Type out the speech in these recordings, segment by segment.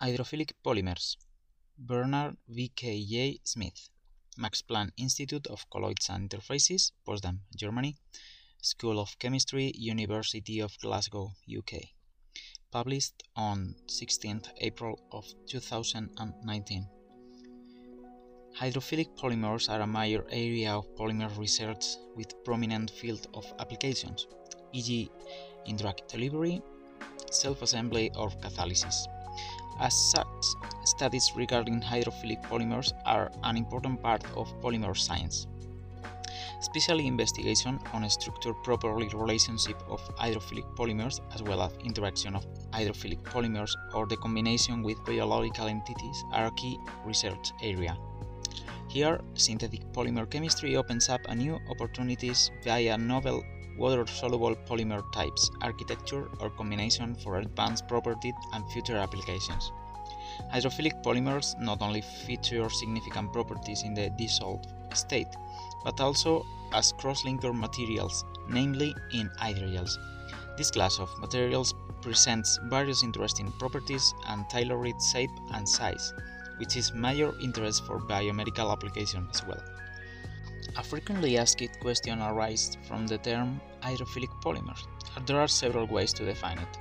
Hydrophilic polymers. Bernhard V. K. J. Schmidt, Max Planck Institute of Colloids and Interfaces, Potsdam, Germany, School of Chemistry, University of Glasgow, UK. Published on 16th April of 2019. Hydrophilic polymers are a major area of polymer research with prominent field of applications, e.g. in drug delivery, self-assembly or catalysis. As such, studies regarding hydrophilic polymers are an important part of polymer science, especially investigation on a structure property relationship of hydrophilic polymers as well as interaction of hydrophilic polymers or the combination with biological entities are a key research area. Here, synthetic polymer chemistry opens up a new opportunities via novel water-soluble polymer types, architecture, or combination for advanced property and future applications. Hydrophilic polymers not only feature significant properties in the dissolved state, but also as cross-linker materials, namely in hydrogels. This class of materials presents various interesting properties and tailored shape and size, which is major interest for biomedical applications as well. A frequently asked question arises from the term hydrophilic polymers. There are several ways to define it.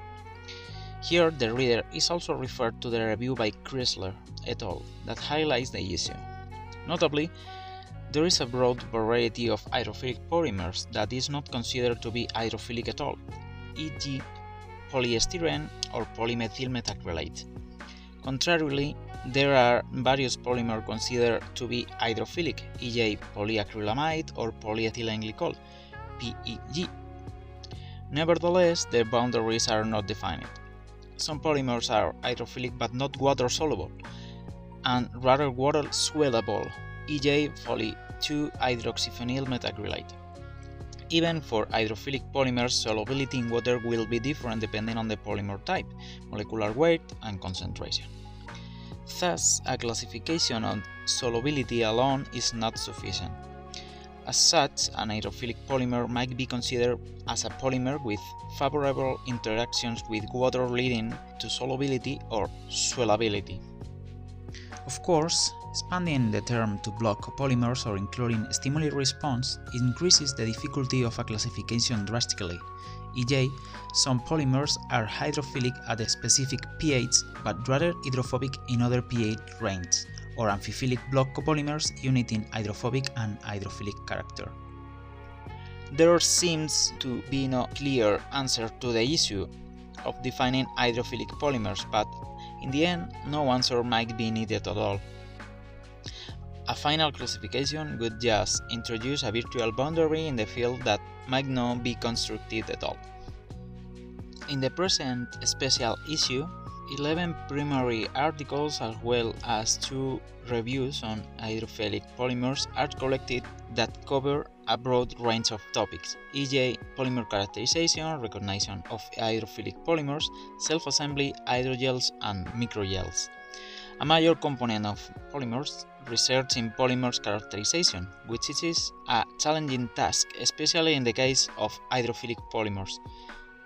Here, the reader is also referred to the review by Chrysler et al. that highlights the issue. Notably, there is a broad variety of hydrophilic polymers that is not considered to be hydrophilic at all, e.g., polystyrene or polymethyl methacrylate. Contrarily, there are various polymers considered to be hydrophilic, e.g. polyacrylamide or polyethylene glycol, PEG. Nevertheless, the boundaries are not defined. Some polymers are hydrophilic but not water soluble, and rather water soluble, e.g. poly 2-hydroxyphenyl methacrylate. Even for hydrophilic polymers, solubility in water will be different depending on the polymer type, molecular weight, and concentration. Thus, a classification on solubility alone is not sufficient. As such, an hydrophilic polymer might be considered as a polymer with favorable interactions with water leading to solubility or swellability. Of course, expanding the term to block polymers or including stimuli response increases the difficulty of a classification drastically, e.g., some polymers are hydrophilic at a specific pH but rather hydrophobic in other pH ranges, or amphiphilic block copolymers uniting hydrophobic and hydrophilic character. There seems to be no clear answer to the issue of defining hydrophilic polymers, but in the end, no answer might be needed at all. A final classification would just introduce a virtual boundary in the field that might not be constructed at all. In the present special issue, 11 primary articles as well as two reviews on hydrophilic polymers are collected that cover a broad range of topics, e.g. polymer characterization, recognition of hydrophilic polymers, self-assembly, hydrogels, and microgels. A major component of polymers research in polymers characterization, which is a challenging task, especially in the case of hydrophilic polymers.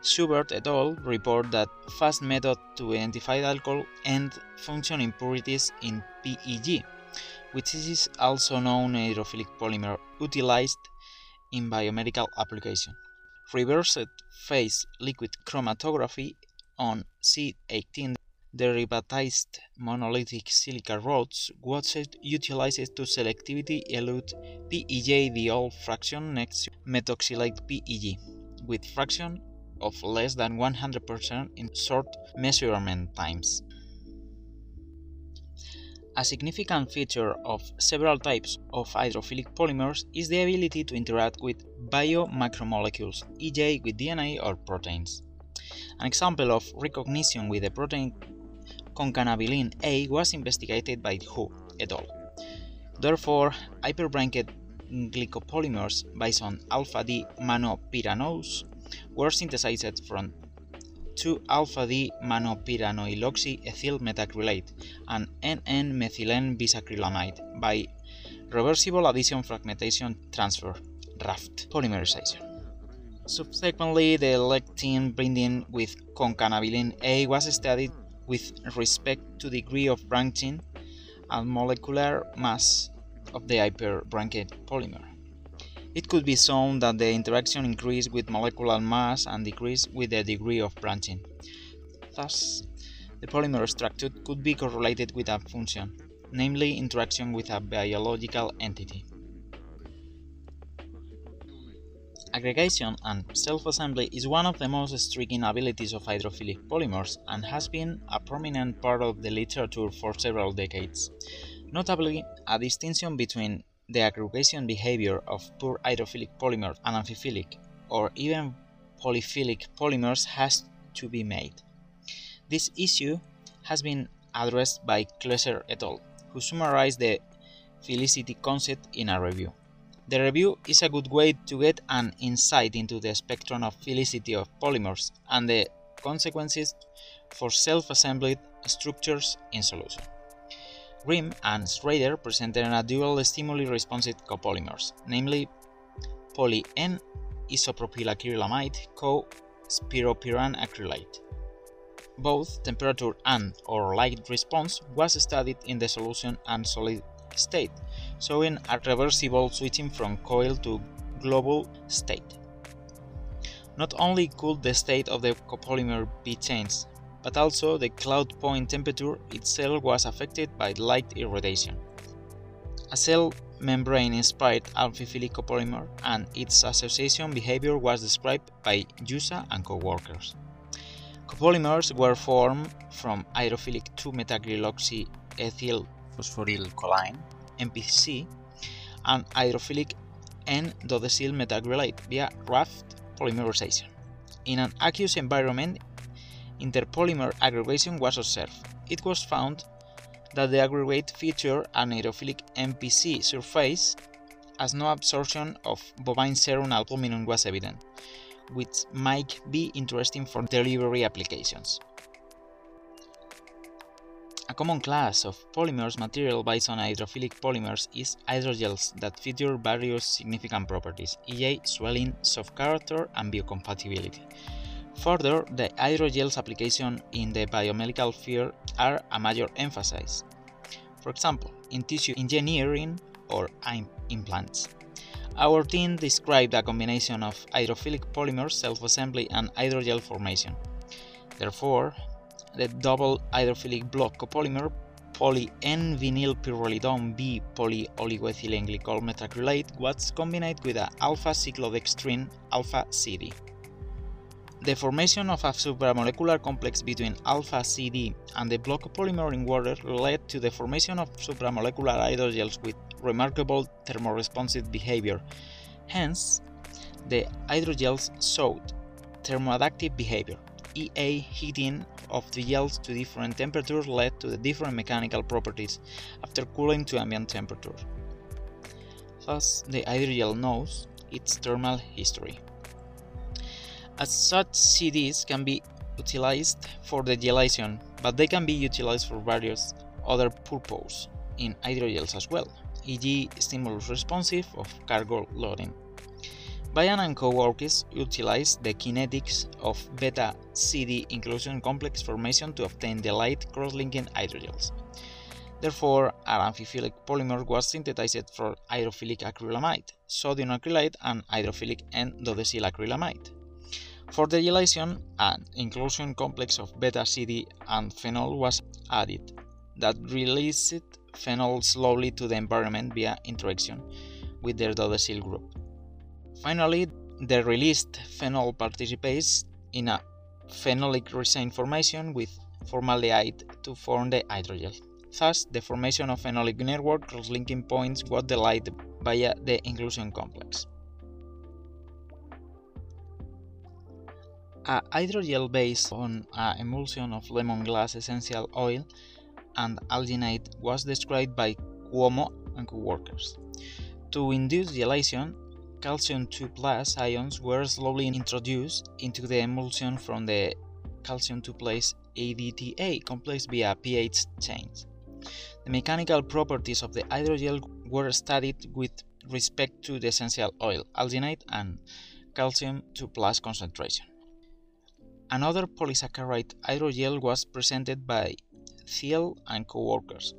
Schubert et al. report that fast method to identify alcohol and function impurities in PEG, which is also known hydrophilic polymer utilized in biomedical application. Reversed phase liquid chromatography on C18 derivatized monolithic silica rods was utilized to selectively elute PEG diol fraction next to methoxylate PEG, with fraction of less than 100% in short measurement times. A significant feature of several types of hydrophilic polymers is the ability to interact with biomacromolecules, e.g. with DNA or proteins. An example of recognition with a protein concanavalin A was investigated by Hu et al. Therefore, hyperbranched glycopolymers based on alpha-D mannopyranose were synthesized from 2-alpha-D mannopyranoyloxy ethyl methacrylate and N,N-methylene bisacrylamide by reversible addition fragmentation transfer RAFT polymerization. Subsequently, the lectin binding with concanavalin A was studied with respect to the degree of branching and molecular mass of the hyperbranched polymer. It could be shown that the interaction increased with molecular mass and decreased with the degree of branching. Thus, the polymer structure could be correlated with a function, namely interaction with a biological entity. Aggregation and self-assembly is one of the most striking abilities of hydrophilic polymers and has been a prominent part of the literature for several decades. Notably, a distinction between the aggregation behavior of pure hydrophilic polymers and amphiphilic or even polyphilic polymers has to be made. This issue has been addressed by Klesser et al., who summarized the philicity concept in a review. The review is a good way to get an insight into the spectrum of philicity of polymers and the consequences for self-assembled structures in solution. Grimm and Schrader presented a dual stimuli responsive copolymers, namely poly N isopropylacrylamide co spiropyran acrylate. Both temperature and or light response was studied in the solution and solid state, showing a reversible switching from coil to globule state. Not only could the state of the copolymer be changed, but also the cloud point temperature itself was affected by light irradiation. A cell membrane inspired amphiphilic copolymer and its association behavior was described by Yusa and co-workers. Copolymers were formed from hydrophilic 2-methacryloxy ethyl phosphoryl MPC, and hydrophilic N-dodecyl methacrylate via raft polymerization. In an aqueous environment, interpolymer aggregation was observed. It was found that the aggregate featured an hydrophilic MPC surface as no absorption of bovine serum albumin was evident, which might be interesting for delivery applications. A common class of polymers material based on hydrophilic polymers is hydrogels that feature various significant properties, e.g. swelling, soft character, and biocompatibility. Further, the hydrogels application in the biomedical field are a major emphasis. For example, in tissue engineering or implants. Our team described a combination of hydrophilic polymers, self-assembly, and hydrogel formation. Therefore, the double hydrophilic block copolymer poly-N-vinylpyrrolidone B polyoligoethylene glycol methacrylate was combined with a alpha cyclodextrin alpha CD. The formation of a supramolecular complex between alpha CD and the block copolymer in water led to the formation of supramolecular hydrogels with remarkable thermoresponsive behavior. Hence, the hydrogels showed thermoadaptive behavior. EA heating of the gels to different temperatures led to the different mechanical properties after cooling to ambient temperature. Thus, the hydrogel knows its thermal history. As such, CDs can be utilized for the gelation, but they can be utilized for various other purposes in hydrogels as well, e.g. stimulus responsive of cargo loading. Bayan and co-workers utilized the kinetics of beta-CD inclusion complex formation to obtain the light cross-linking hydrogels. Therefore, an amphiphilic polymer was synthesized for hydrophilic acrylamide, sodium acrylate, and hydrophilic N-dodecyl acrylamide. For the gelation, an inclusion complex of beta-CD and phenol was added that released phenol slowly to the environment via interaction with their dodecyl group. Finally, the released phenol participates in a phenolic resin formation with formaldehyde to form the hydrogel. Thus, the formation of phenolic network cross-linking points was delayed via the inclusion complex. A hydrogel based on an emulsion of lemongrass essential oil and alginate was described by Cuomo and co-workers. To induce gelation, calcium 2 plus ions were slowly introduced into the emulsion from the calcium 2 plus EDTA complex via pH change. The mechanical properties of the hydrogel were studied with respect to the essential oil, alginate, and calcium 2 plus concentration. Another polysaccharide hydrogel was presented by Thiel and co-workers.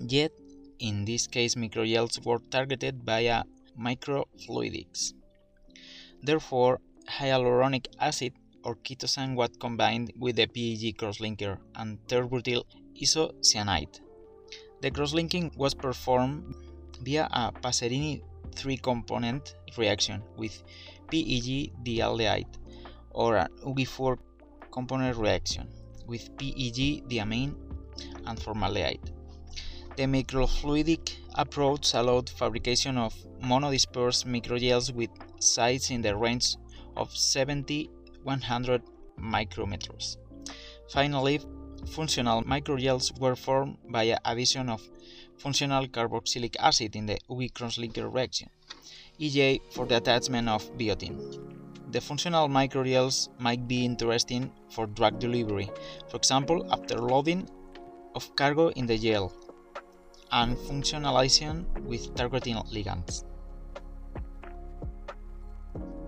Yet, in this case, microgels were targeted via microfluidics. Therefore, hyaluronic acid or chitosan was combined with the PEG crosslinker and tert-butyl isocyanide. The crosslinking was performed via a Passerini three-component reaction with PEG dialdehyde or an Ugi4 component reaction with PEG diamine and formaldehyde. The microfluidic approach allowed fabrication of monodispersed microgels with sizes in the range of 70 100 micrometers. Finally, functional microgels were formed by addition of functional carboxylic acid in the Ugi crosslinker reaction, EJ for the attachment of biotin. The functional microgels might be interesting for drug delivery, for example, after loading of cargo in the gel and functionalization with targeting ligands.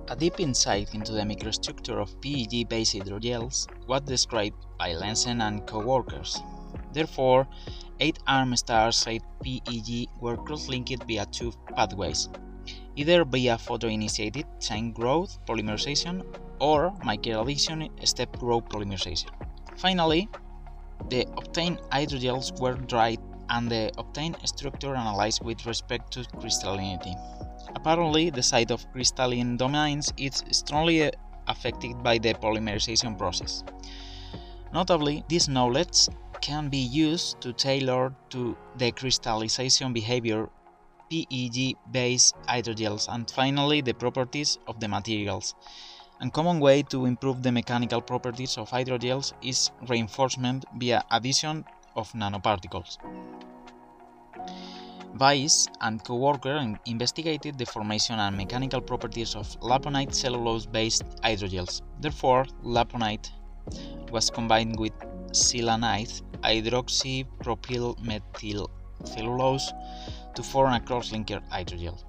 A deep insight into the microstructure of PEG-based hydrogels was described by Lensen and co-workers. Therefore, eight arm stars site PEG were cross-linked via two pathways, either via photo-initiated chain growth polymerization or Michael addition step growth polymerization. Finally, the obtained hydrogels were dried and the obtained structure analyzed with respect to crystallinity. Apparently, the site of crystalline domains is strongly uh, affected by the polymerization process. Notably, this knowledge can be used to tailor to the crystallization behavior PEG-based hydrogels and finally the properties of the materials. A common way to improve the mechanical properties of hydrogels is reinforcement via addition of nanoparticles. Weiss and co-worker investigated the formation and mechanical properties of laponite cellulose-based hydrogels. Therefore, laponite was combined with silanized hydroxypropylmethylcellulose to form a cross-linker hydrogel.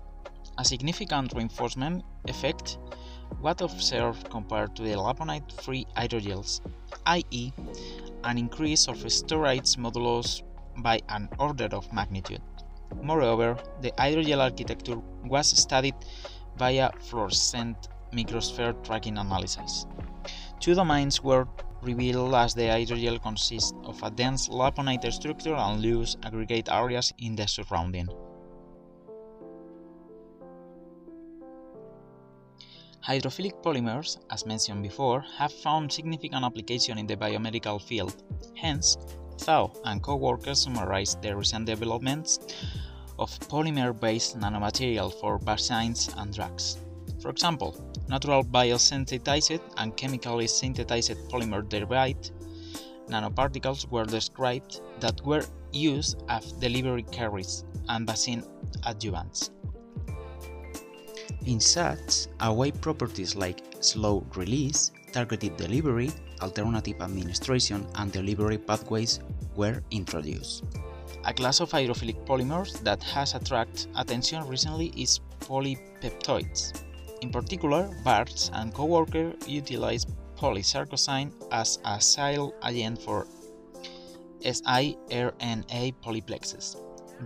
A significant reinforcement effect was observed compared to the laponite-free hydrogels, i.e., an increase of storage modulus by an order of magnitude. Moreover, the hydrogel architecture was studied via fluorescent microsphere tracking analysis. Two domains were revealed as the hydrogel consists of a dense laponite structure and loose aggregate areas in the surrounding. Hydrophilic polymers, as mentioned before, have found significant application in the biomedical field. Hence, Zhao and co-workers summarized the recent developments of polymer-based nanomaterial for vaccines and drugs. For example, natural biosynthesized and chemically synthesized polymer-derived nanoparticles were described that were used as delivery carriers and vaccine adjuvants. In such, away properties like slow release, targeted delivery, alternative administration, and delivery pathways were introduced. A class of hydrophilic polymers that has attracted attention recently is polypeptides. In particular, Barz and co-worker utilize polysarcosine as a sile agent for siRNA polyplexes.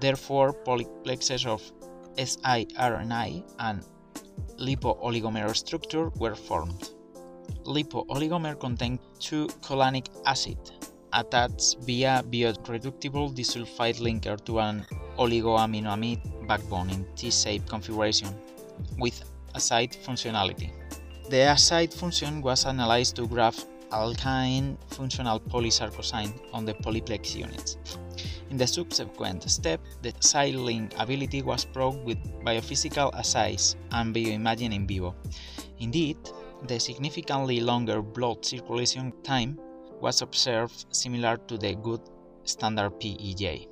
Therefore, polyplexes of siRNA and lipo-oligomer structure were formed. Lipo-oligomer contain two cholanic acid attached via bioreductible disulfide linker to an oligoaminoamide backbone in T-shaped configuration with acid functionality. The acid function was analyzed to graph alkyne functional polysarcosine on the polyplex units. In the subsequent step, the siling ability was probed with biophysical assays and bioimaging in vivo. Indeed, the significantly longer blood circulation time was observed similar to the good standard PEG.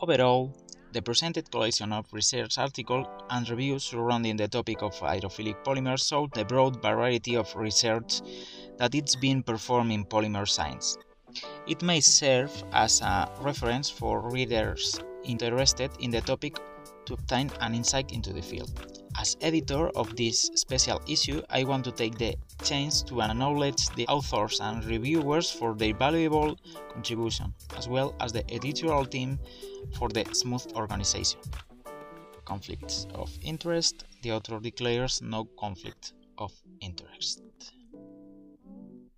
Overall, the presented collection of research articles and reviews surrounding the topic of hydrophilic polymers showed the broad variety of research that is being performed in polymer science. It may serve as a reference for readers interested in the topic to obtain an insight into the field. As editor of this special issue, I want to take the chance to acknowledge the authors and reviewers for their valuable contribution, as well as the editorial team for the smooth organization. Conflicts of interest. The author declares no conflict of interest.